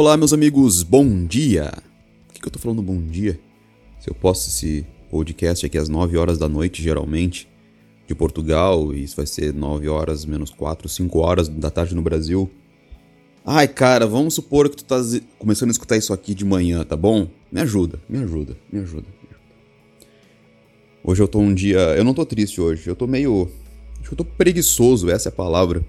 Olá, meus amigos, bom dia! Por que, que eu tô falando bom dia? Se eu posto esse podcast aqui às 9 horas da noite, geralmente, de Portugal, e isso vai ser 9 horas menos 4, 5 horas da tarde no Brasil. Ai, cara, vamos supor que tu tá começando a escutar isso aqui de manhã, tá bom? Me ajuda, me ajuda, me ajuda. Hoje eu tô um dia. Eu não tô triste hoje, eu tô meio. Acho que eu tô preguiçoso, essa é a palavra.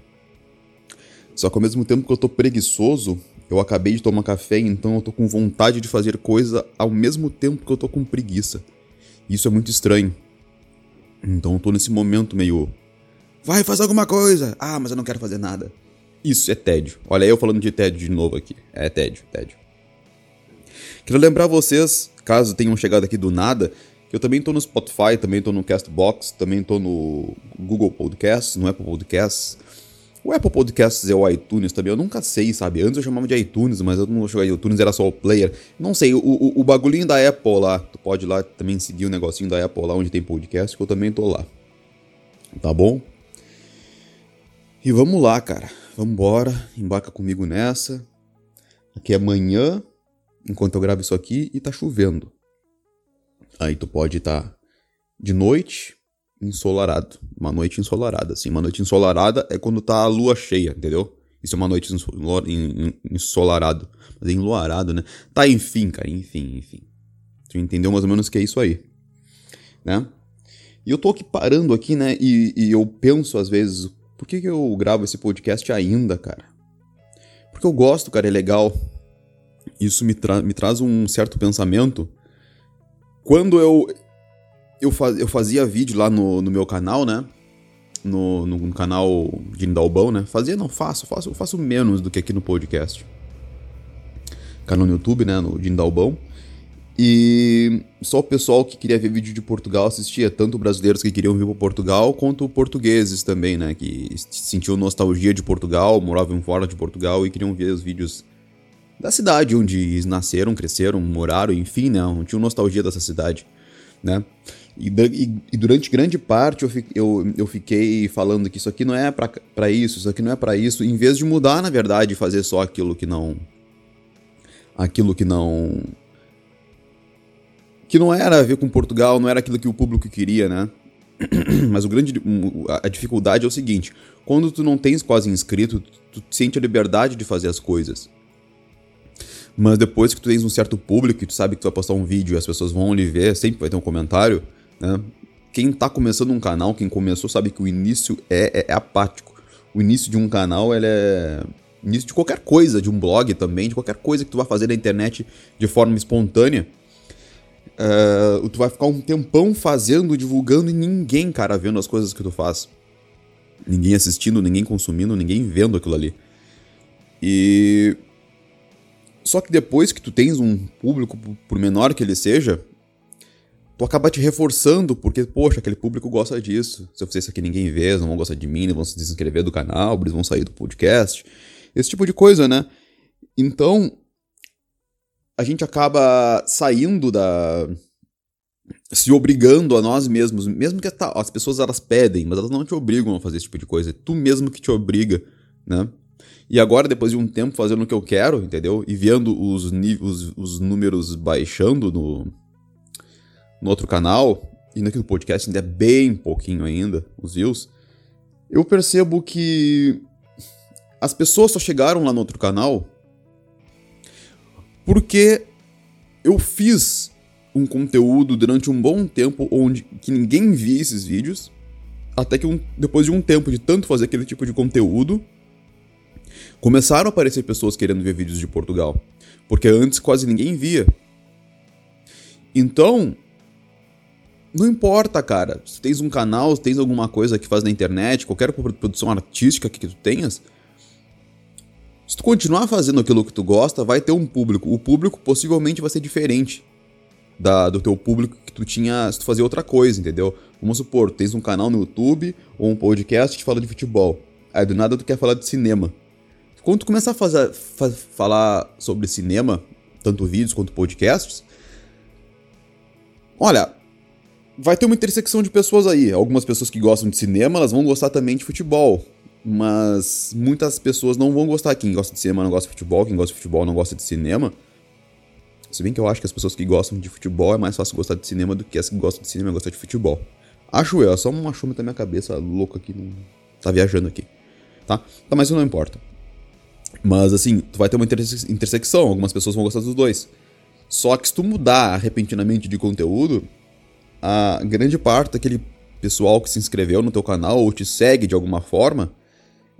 Só que ao mesmo tempo que eu tô preguiçoso, eu acabei de tomar café, então eu tô com vontade de fazer coisa ao mesmo tempo que eu tô com preguiça. Isso é muito estranho. Então eu tô nesse momento meio. Vai, faz alguma coisa! Ah, mas eu não quero fazer nada. Isso é tédio. Olha eu falando de tédio de novo aqui. É tédio, tédio. Quero lembrar vocês, caso tenham chegado aqui do nada, que eu também tô no Spotify, também tô no Castbox, também tô no Google Podcasts, no Apple Podcasts. O Apple Podcasts é o iTunes também, eu nunca sei, sabe? Antes eu chamava de iTunes, mas eu não jogar iTunes, era só o player. Não sei, o, o, o, bagulhinho da Apple lá, tu pode lá também seguir o negocinho da Apple lá onde tem podcast, que eu também tô lá. Tá bom? E vamos lá, cara. Vambora, embarca comigo nessa. Aqui é manhã, enquanto eu gravo isso aqui, e tá chovendo. Aí tu pode estar tá de noite, ensolarado. Uma noite ensolarada, assim. Uma noite ensolarada é quando tá a lua cheia, entendeu? Isso é uma noite ensolarado. Mas é enluarado, né? Tá, enfim, cara, enfim, enfim. Tu entendeu mais ou menos que é isso aí, né? E eu tô aqui parando aqui, né? E, e eu penso às vezes, por que, que eu gravo esse podcast ainda, cara? Porque eu gosto, cara, é legal. Isso me, tra me traz um certo pensamento. Quando eu eu, faz, eu fazia vídeo lá no, no meu canal, né? No, no, no canal de Indalbão, né? Fazia, não, faço, faço, faço menos do que aqui no podcast. Canal no YouTube, né? No Dindalbão. E só o pessoal que queria ver vídeo de Portugal assistia, tanto brasileiros que queriam vir para Portugal, quanto portugueses também, né? Que sentiam nostalgia de Portugal, moravam fora de Portugal e queriam ver os vídeos da cidade onde nasceram, cresceram, moraram, enfim, né? Tinham nostalgia dessa cidade, né? E, e, e, durante grande parte eu, eu, eu fiquei falando que isso aqui não é para isso, isso aqui não é para isso, em vez de mudar, na verdade, fazer só aquilo que não. aquilo que não. que não era a ver com Portugal, não era aquilo que o público queria, né? Mas o grande. a dificuldade é o seguinte: quando tu não tens quase inscrito, tu, tu sente a liberdade de fazer as coisas. Mas depois que tu tens um certo público e tu sabe que tu vai postar um vídeo e as pessoas vão lhe ver, sempre vai ter um comentário né? Quem está começando um canal, quem começou, sabe que o início é, é, é apático. O início de um canal ele é início de qualquer coisa, de um blog também, de qualquer coisa que tu vai fazer na internet de forma espontânea. Uh, tu vai ficar um tempão fazendo, divulgando e ninguém, cara, vendo as coisas que tu faz. Ninguém assistindo, ninguém consumindo, ninguém vendo aquilo ali. E. Só que depois que tu tens um público, por menor que ele seja, tu acaba te reforçando, porque, poxa, aquele público gosta disso. Se eu fizer isso aqui, ninguém vê, não vão gostar de mim, não vão se desinscrever do canal, eles vão sair do podcast. Esse tipo de coisa, né? Então, a gente acaba saindo da. se obrigando a nós mesmos, mesmo que as pessoas elas pedem, mas elas não te obrigam a fazer esse tipo de coisa, é tu mesmo que te obriga, né? E agora, depois de um tempo fazendo o que eu quero, entendeu? E vendo os, os, os números baixando no, no outro canal, e naquele podcast ainda é bem pouquinho ainda, os views, eu percebo que as pessoas só chegaram lá no outro canal porque eu fiz um conteúdo durante um bom tempo onde que ninguém via esses vídeos, até que um, depois de um tempo de tanto fazer aquele tipo de conteúdo, começaram a aparecer pessoas querendo ver vídeos de Portugal, porque antes quase ninguém via. Então, não importa, cara. Se tens um canal, se tens alguma coisa que faz na internet, qualquer produção artística que tu tenhas, se tu continuar fazendo aquilo que tu gosta, vai ter um público. O público possivelmente vai ser diferente da, do teu público que tu tinha se tu fazia outra coisa, entendeu? Vamos supor, tu tens um canal no YouTube ou um podcast que fala de futebol. Aí do nada tu quer falar de cinema. Quando tu começar a fazer, fa falar sobre cinema, tanto vídeos quanto podcasts, olha, vai ter uma intersecção de pessoas aí. Algumas pessoas que gostam de cinema, elas vão gostar também de futebol. Mas muitas pessoas não vão gostar. Quem gosta de cinema não gosta de futebol, quem gosta de futebol não gosta de cinema. Se bem que eu acho que as pessoas que gostam de futebol é mais fácil gostar de cinema do que as que gostam de cinema gostar de futebol. Acho eu, é só um achômetro da minha cabeça louco aqui, não... tá viajando aqui. Tá? Tá, mas isso não importa. Mas assim, tu vai ter uma interse intersecção, algumas pessoas vão gostar dos dois. Só que se tu mudar repentinamente de conteúdo, a grande parte daquele pessoal que se inscreveu no teu canal ou te segue de alguma forma,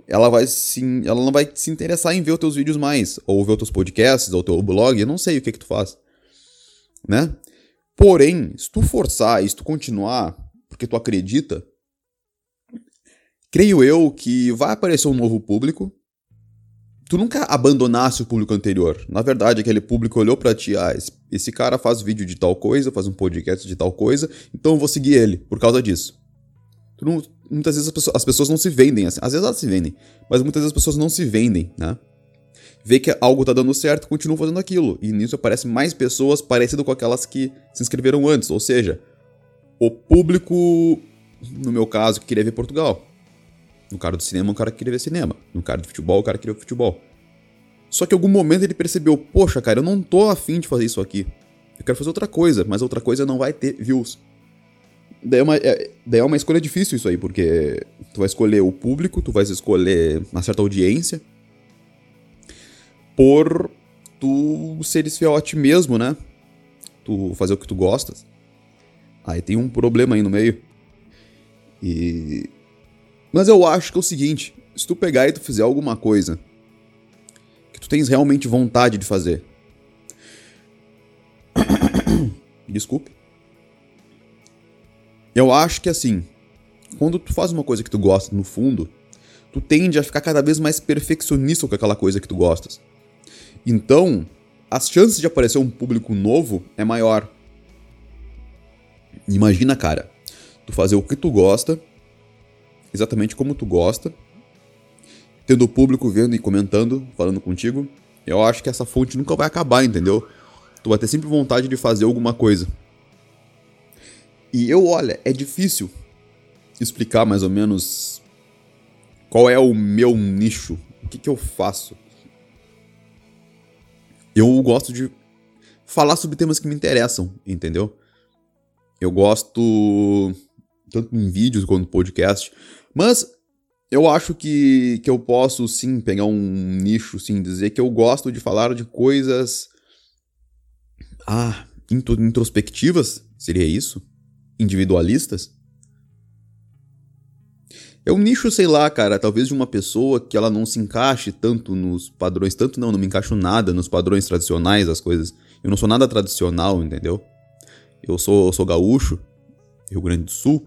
ela vai sim, ela não vai se interessar em ver os teus vídeos mais, ou ver os teus podcasts, ou teu blog, eu não sei o que que tu faz. Né? Porém, se tu forçar se tu continuar, porque tu acredita, creio eu que vai aparecer um novo público, tu nunca abandonasse o público anterior. Na verdade, aquele público olhou para ti, ah, esse, cara faz vídeo de tal coisa, faz um podcast de tal coisa, então eu vou seguir ele por causa disso. Não, muitas vezes as pessoas, as pessoas, não se vendem assim. Às vezes elas se vendem, mas muitas vezes as pessoas não se vendem, né? Vê que algo tá dando certo, continuam fazendo aquilo. E nisso aparecem mais pessoas parecidas com aquelas que se inscreveram antes. Ou seja, o público, no meu caso, que queria ver Portugal. No cara do cinema, o cara queria ver cinema. No cara do futebol, o cara queria ver futebol. Só que em algum momento ele percebeu, poxa, cara, eu não tô afim de fazer isso aqui. Eu quero fazer outra coisa, mas outra coisa não vai ter views. Daí é, uma, é, daí é uma escolha difícil isso aí, porque tu vai escolher o público, tu vai escolher uma certa audiência por tu seres fiel a ti mesmo, né? Tu fazer o que tu gostas. Aí tem um problema aí no meio. E mas eu acho que é o seguinte: se tu pegar e tu fizer alguma coisa que tu tens realmente vontade de fazer. Desculpe. Eu acho que assim, quando tu faz uma coisa que tu gosta no fundo, tu tende a ficar cada vez mais perfeccionista com aquela coisa que tu gostas. Então, as chances de aparecer um público novo é maior. Imagina, cara, tu fazer o que tu gosta exatamente como tu gosta, tendo o público vendo e comentando, falando contigo, eu acho que essa fonte nunca vai acabar, entendeu? Tu vai ter sempre vontade de fazer alguma coisa. E eu, olha, é difícil explicar mais ou menos qual é o meu nicho, o que, que eu faço. Eu gosto de falar sobre temas que me interessam, entendeu? Eu gosto, tanto em vídeos quanto em podcast, mas eu acho que, que eu posso sim pegar um nicho, sim, dizer que eu gosto de falar de coisas. Ah, introspectivas? Seria isso? Individualistas? É um nicho, sei lá, cara, talvez de uma pessoa que ela não se encaixe tanto nos padrões, tanto não, não me encaixo nada nos padrões tradicionais das coisas. Eu não sou nada tradicional, entendeu? Eu sou, eu sou gaúcho, Rio Grande do Sul,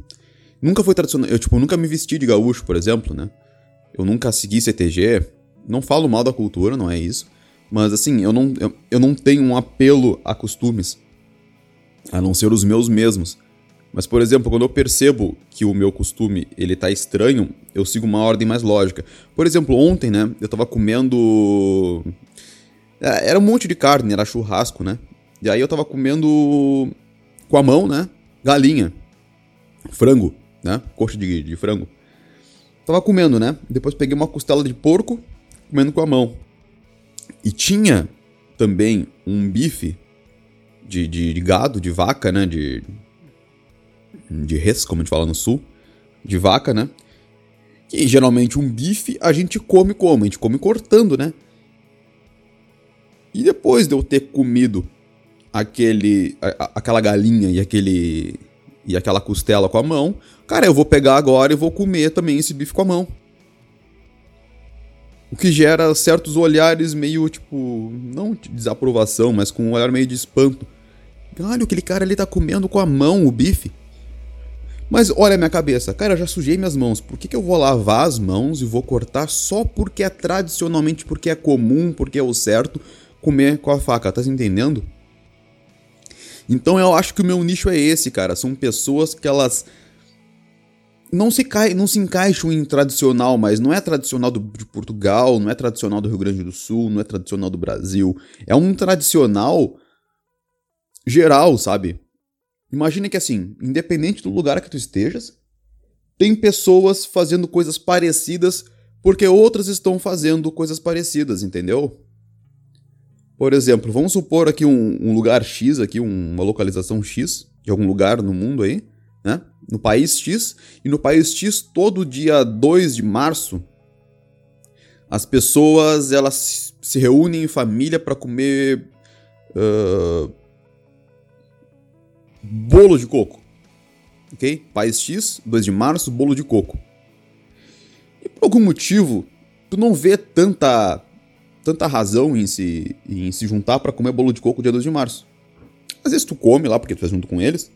Nunca foi tradicional. Eu, tipo, nunca me vesti de gaúcho, por exemplo, né? Eu nunca segui CTG. Não falo mal da cultura, não é isso. Mas assim, eu não, eu, eu não tenho um apelo a costumes. A não ser os meus mesmos. Mas, por exemplo, quando eu percebo que o meu costume ele tá estranho, eu sigo uma ordem mais lógica. Por exemplo, ontem, né, eu tava comendo. É, era um monte de carne, era churrasco, né? E aí eu tava comendo com a mão, né? Galinha. Frango né? Coxa de, de frango. Tava comendo, né? Depois peguei uma costela de porco, comendo com a mão. E tinha também um bife de, de, de gado, de vaca, né? De, de res, como a gente fala no sul. De vaca, né? E geralmente um bife a gente come como? A gente come cortando, né? E depois de eu ter comido aquele, a, aquela galinha e aquele e aquela costela com a mão, cara, eu vou pegar agora e vou comer também esse bife com a mão. O que gera certos olhares meio, tipo, não de desaprovação, mas com um olhar meio de espanto. Olha, aquele cara ali tá comendo com a mão o bife. Mas olha a minha cabeça, cara, eu já sujei minhas mãos. Por que, que eu vou lavar as mãos e vou cortar só porque é tradicionalmente, porque é comum, porque é o certo comer com a faca? Tá entendendo? Então eu acho que o meu nicho é esse, cara. São pessoas que elas não se, cai, não se encaixam em tradicional, mas não é tradicional do, de Portugal, não é tradicional do Rio Grande do Sul, não é tradicional do Brasil. É um tradicional geral, sabe? Imagina que assim, independente do lugar que tu estejas, tem pessoas fazendo coisas parecidas porque outras estão fazendo coisas parecidas, entendeu? Por exemplo, vamos supor aqui um, um lugar X, aqui uma localização X, de algum lugar no mundo aí, né? No país X, e no país X, todo dia 2 de março, as pessoas elas se reúnem em família para comer uh, bolo de coco. Ok? País X, 2 de março, bolo de coco. E por algum motivo, tu não vê tanta tanta razão em se, em se juntar para comer bolo de coco dia 2 de março. Às vezes tu come lá porque tu tá junto com eles.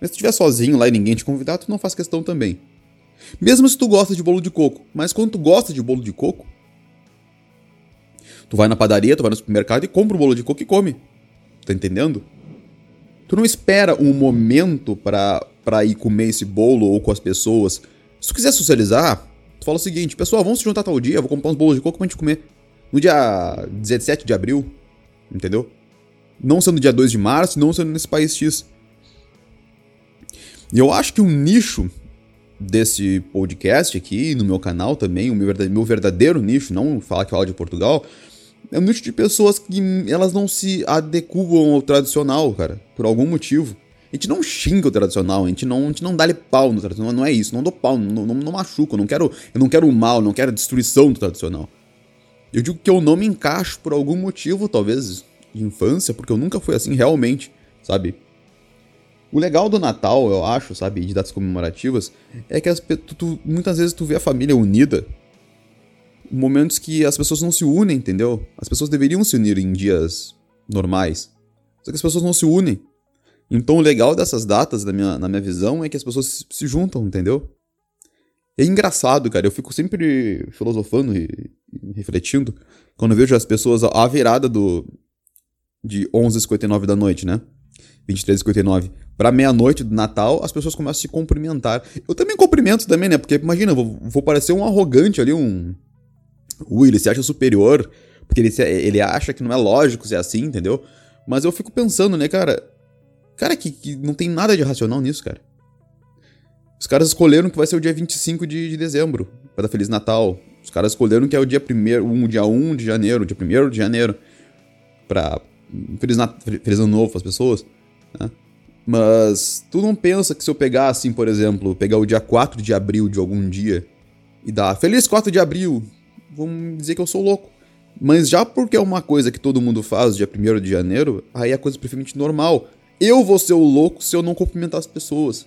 Mas se tu estiver sozinho lá e ninguém te convidar, tu não faz questão também. Mesmo se tu gosta de bolo de coco. Mas quando tu gosta de bolo de coco, tu vai na padaria, tu vai no supermercado e compra o bolo de coco e come. Tá entendendo? Tu não espera um momento para pra ir comer esse bolo ou com as pessoas. Se tu quiser socializar, tu fala o seguinte, pessoal, vamos se juntar tal dia, vou comprar uns bolos de coco pra gente comer. No dia 17 de abril, entendeu? Não sendo dia 2 de março, não sendo nesse país X. E eu acho que um nicho desse podcast aqui, no meu canal também, o meu verdadeiro, nicho, não falar que eu falo de Portugal, é um nicho de pessoas que elas não se adequam ao tradicional, cara, por algum motivo. A gente não xinga o tradicional, a gente não, a gente não dá-lhe pau no tradicional, não é isso, não dou pau, não, não, não machuco, não quero, eu não quero o mal, não quero a destruição do tradicional. Eu digo que eu não me encaixo por algum motivo, talvez de infância, porque eu nunca fui assim realmente, sabe? O legal do Natal, eu acho, sabe, de datas comemorativas, é que as, tu, tu, muitas vezes tu vê a família unida momentos que as pessoas não se unem, entendeu? As pessoas deveriam se unir em dias normais. Só que as pessoas não se unem. Então o legal dessas datas, na minha, na minha visão, é que as pessoas se, se juntam, entendeu? É engraçado, cara. Eu fico sempre filosofando e, e refletindo quando eu vejo as pessoas à virada do de 11h59 da noite, né? 23h59 para meia-noite do Natal, as pessoas começam a se cumprimentar. Eu também cumprimento também, né? Porque imagina, eu vou, vou parecer um arrogante ali, um Ui, ele se acha superior, porque ele, se, ele acha que não é lógico ser assim, entendeu? Mas eu fico pensando, né, cara? Cara, que, que não tem nada de racional nisso, cara. Os caras escolheram que vai ser o dia 25 de, de dezembro, para dar Feliz Natal. Os caras escolheram que é o dia 1 um, dia 1 de janeiro, dia 1 de janeiro, pra Feliz, Feliz Ano Novo as pessoas, né? Mas tu não pensa que se eu pegar assim, por exemplo, pegar o dia 4 de abril de algum dia e dar Feliz 4 de abril, vão dizer que eu sou louco. Mas já porque é uma coisa que todo mundo faz dia 1 de janeiro, aí é coisa perfeitamente normal. Eu vou ser o louco se eu não cumprimentar as pessoas.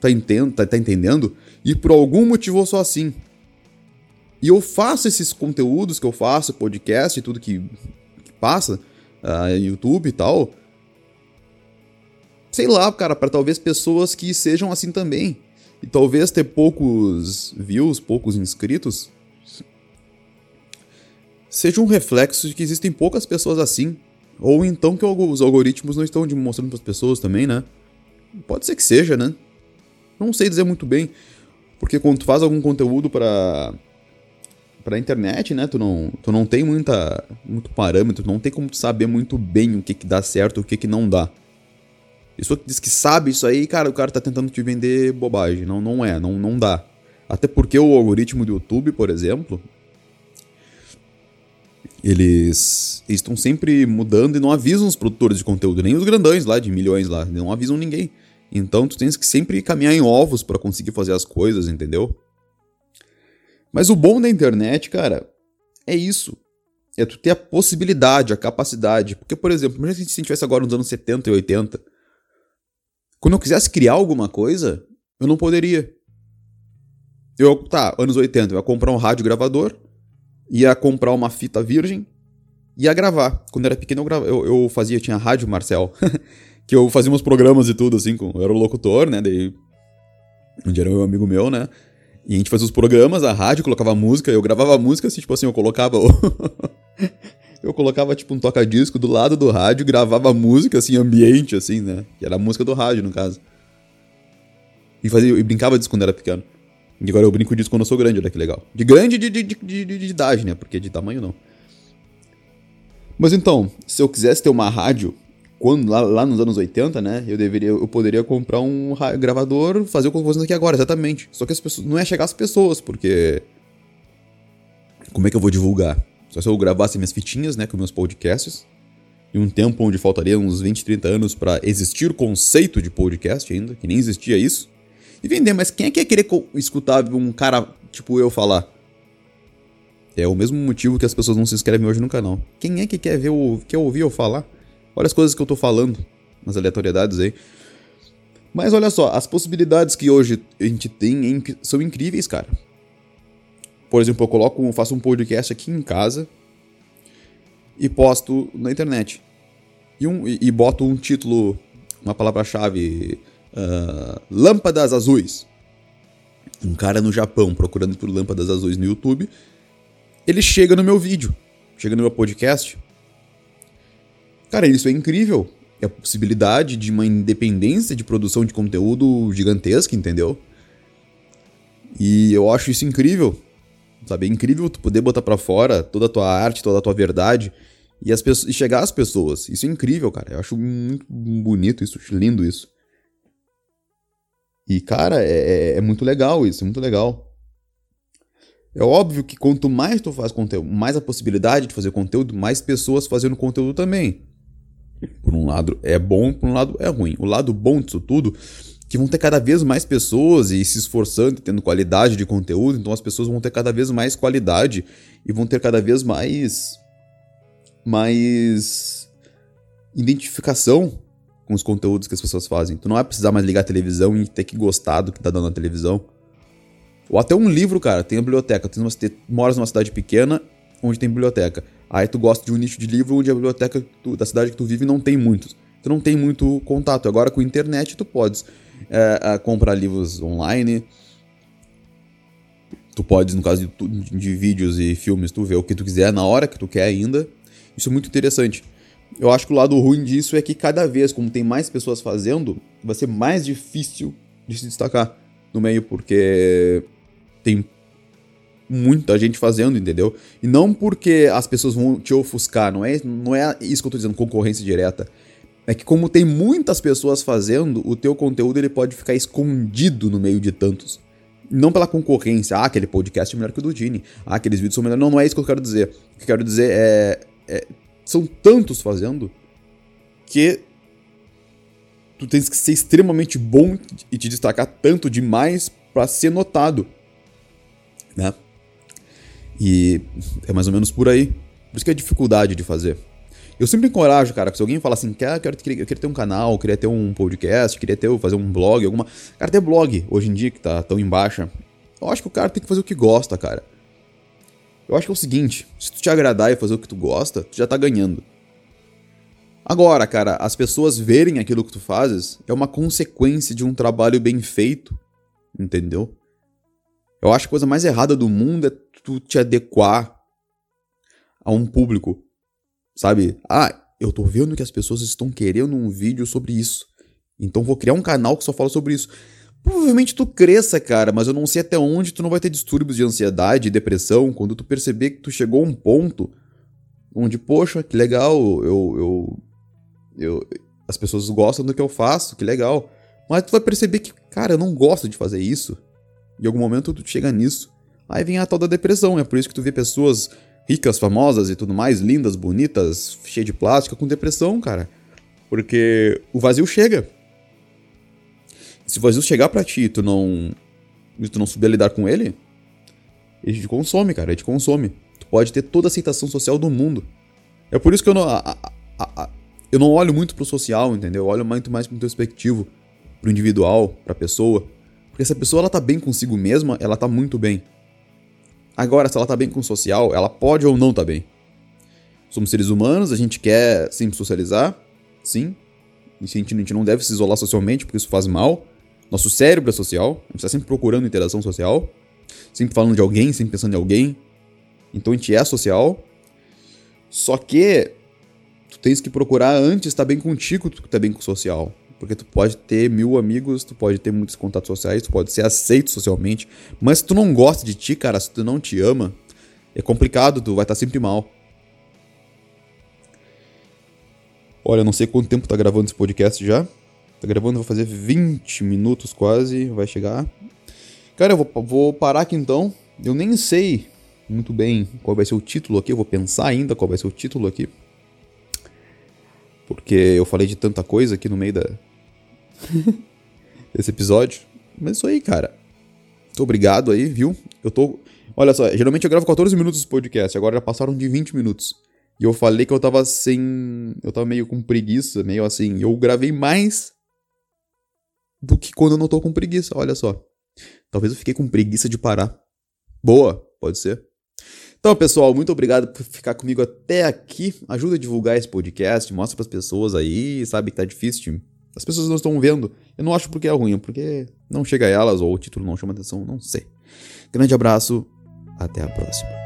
Tá, entendo, tá, tá entendendo? E por algum motivo eu sou assim. E eu faço esses conteúdos que eu faço, podcast e tudo que, que passa, uh, YouTube e tal. Sei lá, cara, para talvez pessoas que sejam assim também. E talvez ter poucos views, poucos inscritos, seja um reflexo de que existem poucas pessoas assim. Ou então que os algoritmos não estão mostrando para as pessoas também, né? Pode ser que seja, né? Não sei dizer muito bem. Porque quando tu faz algum conteúdo para pra internet, né? Tu não, tu não tem muita, muito parâmetro, não tem como saber muito bem o que, que dá certo o que, que não dá. Pessoa que diz que sabe isso aí, cara, o cara tá tentando te vender bobagem. Não, não é, não, não dá. Até porque o algoritmo do YouTube, por exemplo, eles estão sempre mudando e não avisam os produtores de conteúdo, nem os grandões lá de milhões lá, não avisam ninguém. Então tu tens que sempre caminhar em ovos para conseguir fazer as coisas, entendeu? Mas o bom da internet, cara, é isso. É tu ter a possibilidade, a capacidade. Porque, por exemplo, imagina se a gente estivesse agora nos anos 70 e 80. Quando eu quisesse criar alguma coisa, eu não poderia. Eu, tá, anos 80, eu ia comprar um rádio gravador, ia comprar uma fita virgem, ia gravar. Quando eu era pequeno, eu, grava, eu, eu fazia, tinha rádio Marcel, que eu fazia uns programas e tudo, assim, com, eu era o locutor, né, daí, onde era um amigo meu, né, e a gente fazia os programas, a rádio, colocava música, eu gravava música, assim, tipo assim, eu colocava eu colocava, tipo, um toca-disco do lado do rádio, gravava música, assim, ambiente, assim, né, que era a música do rádio, no caso. E, fazia, e brincava disso quando era pequeno. E agora eu brinco disso quando eu sou grande, olha que legal. De grande de, de, de, de, de idade, né? Porque de tamanho não. Mas então, se eu quisesse ter uma rádio, quando lá, lá nos anos 80, né? Eu deveria, eu poderia comprar um gravador, fazer o que eu tô fazendo aqui agora, exatamente. Só que as pessoas não ia chegar as pessoas, porque como é que eu vou divulgar? Só se eu gravasse minhas fitinhas, né, com meus podcasts, em um tempo onde faltaria uns 20, 30 anos para existir o conceito de podcast ainda, que nem existia isso, e vender, mas quem é que ia querer escutar um cara tipo eu falar? É o mesmo motivo que as pessoas não se inscrevem hoje no canal. Quem é que quer ver o quer ouvir eu falar? Olha as coisas que eu tô falando, umas aleatoriedades aí. Mas olha só, as possibilidades que hoje a gente tem são incríveis, cara. Por exemplo, eu coloco, faço um podcast aqui em casa e posto na internet. E, um, e, e boto um título, uma palavra-chave, uh, lâmpadas azuis. Um cara no Japão procurando por lâmpadas azuis no YouTube, ele chega no meu vídeo, chega no meu podcast. Cara, isso é incrível. É a possibilidade de uma independência de produção de conteúdo gigantesca, entendeu? E eu acho isso incrível. Sabe? É incrível tu poder botar para fora toda a tua arte, toda a tua verdade e, as pessoas, e chegar às pessoas. Isso é incrível, cara. Eu acho muito bonito isso, lindo isso. E, cara, é, é, é muito legal isso, é muito legal. É óbvio que quanto mais tu faz conteúdo, mais a possibilidade de fazer conteúdo, mais pessoas fazendo conteúdo também. Um lado é bom, por um lado é ruim. O lado bom disso tudo que vão ter cada vez mais pessoas e se esforçando, tendo qualidade de conteúdo, então as pessoas vão ter cada vez mais qualidade e vão ter cada vez mais mais identificação com os conteúdos que as pessoas fazem. Tu não vai precisar mais ligar a televisão e ter que gostar do que tá dando na televisão. Ou até um livro, cara, tem a biblioteca. Tu moras numa cidade pequena onde tem biblioteca. Aí tu gosta de um nicho de livro onde a biblioteca tu, da cidade que tu vive não tem muitos. Tu não tem muito contato. Agora com a internet tu podes é, é, comprar livros online. Tu podes, no caso de, de, vídeos e filmes, tu ver o que tu quiser na hora que tu quer ainda. Isso é muito interessante. Eu acho que o lado ruim disso é que cada vez, como tem mais pessoas fazendo, vai ser mais difícil de se destacar no meio, porque tem muita gente fazendo, entendeu? E não porque as pessoas vão te ofuscar, não é, não é isso que eu tô dizendo, concorrência direta. É que como tem muitas pessoas fazendo, o teu conteúdo ele pode ficar escondido no meio de tantos. Não pela concorrência, ah, aquele podcast é melhor que o do Dini, ah, aqueles vídeos são melhores. Não, não é isso que eu quero dizer. O que eu quero dizer é, é são tantos fazendo que tu tens que ser extremamente bom e te destacar tanto demais para ser notado, né? E é mais ou menos por aí. Por isso que é dificuldade de fazer. Eu sempre encorajo, cara, se alguém fala assim, quer, quero, eu queria ter um canal, queria ter um podcast, queria ter, fazer um blog, alguma. Cara, ter blog hoje em dia que tá tão em baixa. Eu acho que o cara tem que fazer o que gosta, cara. Eu acho que é o seguinte: se tu te agradar e fazer o que tu gosta, tu já tá ganhando. Agora, cara, as pessoas verem aquilo que tu fazes é uma consequência de um trabalho bem feito, entendeu? Eu acho que a coisa mais errada do mundo é tu te adequar a um público Sabe? Ah, eu tô vendo que as pessoas estão querendo um vídeo sobre isso. Então vou criar um canal que só fala sobre isso. Provavelmente tu cresça, cara, mas eu não sei até onde tu não vai ter distúrbios de ansiedade e depressão quando tu perceber que tu chegou a um ponto onde, poxa, que legal, eu, eu, eu, as pessoas gostam do que eu faço, que legal. Mas tu vai perceber que, cara, eu não gosto de fazer isso. Em algum momento tu chega nisso. Aí vem a tal da depressão, é por isso que tu vê pessoas ricas, famosas e tudo mais, lindas, bonitas, cheias de plástica, com depressão, cara. Porque o vazio chega. Se o vazio chegar para ti e tu não, e tu não souber lidar com ele, ele te consome, cara, ele te consome. Tu pode ter toda a aceitação social do mundo. É por isso que eu não, a, a, a, eu não olho muito pro social, entendeu? Eu olho muito mais pro perspectivo, pro individual, pra pessoa. Porque se a pessoa ela tá bem consigo mesma, ela tá muito bem. Agora, se ela tá bem com o social, ela pode ou não tá bem. Somos seres humanos, a gente quer sempre socializar, sim. A gente, a gente não deve se isolar socialmente, porque isso faz mal. Nosso cérebro é social, a gente tá sempre procurando interação social, sempre falando de alguém, sempre pensando em alguém. Então a gente é social. Só que tu tens que procurar antes estar tá bem contigo, tu tá bem com o social. Porque tu pode ter mil amigos, tu pode ter muitos contatos sociais, tu pode ser aceito socialmente. Mas se tu não gosta de ti, cara, se tu não te ama, é complicado, tu vai estar sempre mal. Olha, não sei quanto tempo tá gravando esse podcast já. Tá gravando, vou fazer 20 minutos quase, vai chegar. Cara, eu vou, vou parar aqui então. Eu nem sei muito bem qual vai ser o título aqui. Eu vou pensar ainda qual vai ser o título aqui. Porque eu falei de tanta coisa aqui no meio da... desse episódio. Mas isso aí, cara. Muito obrigado aí, viu? Eu tô. Olha só, geralmente eu gravo 14 minutos de podcast, agora já passaram de 20 minutos. E eu falei que eu tava sem. Eu tava meio com preguiça, meio assim. Eu gravei mais do que quando eu não tô com preguiça, olha só. Talvez eu fiquei com preguiça de parar. Boa, pode ser. Então, pessoal, muito obrigado por ficar comigo até aqui. Ajuda a divulgar esse podcast, mostra para as pessoas aí, sabe que tá difícil. As pessoas não estão vendo. Eu não acho porque é ruim, porque não chega a elas ou o título não chama atenção, não sei. Grande abraço, até a próxima.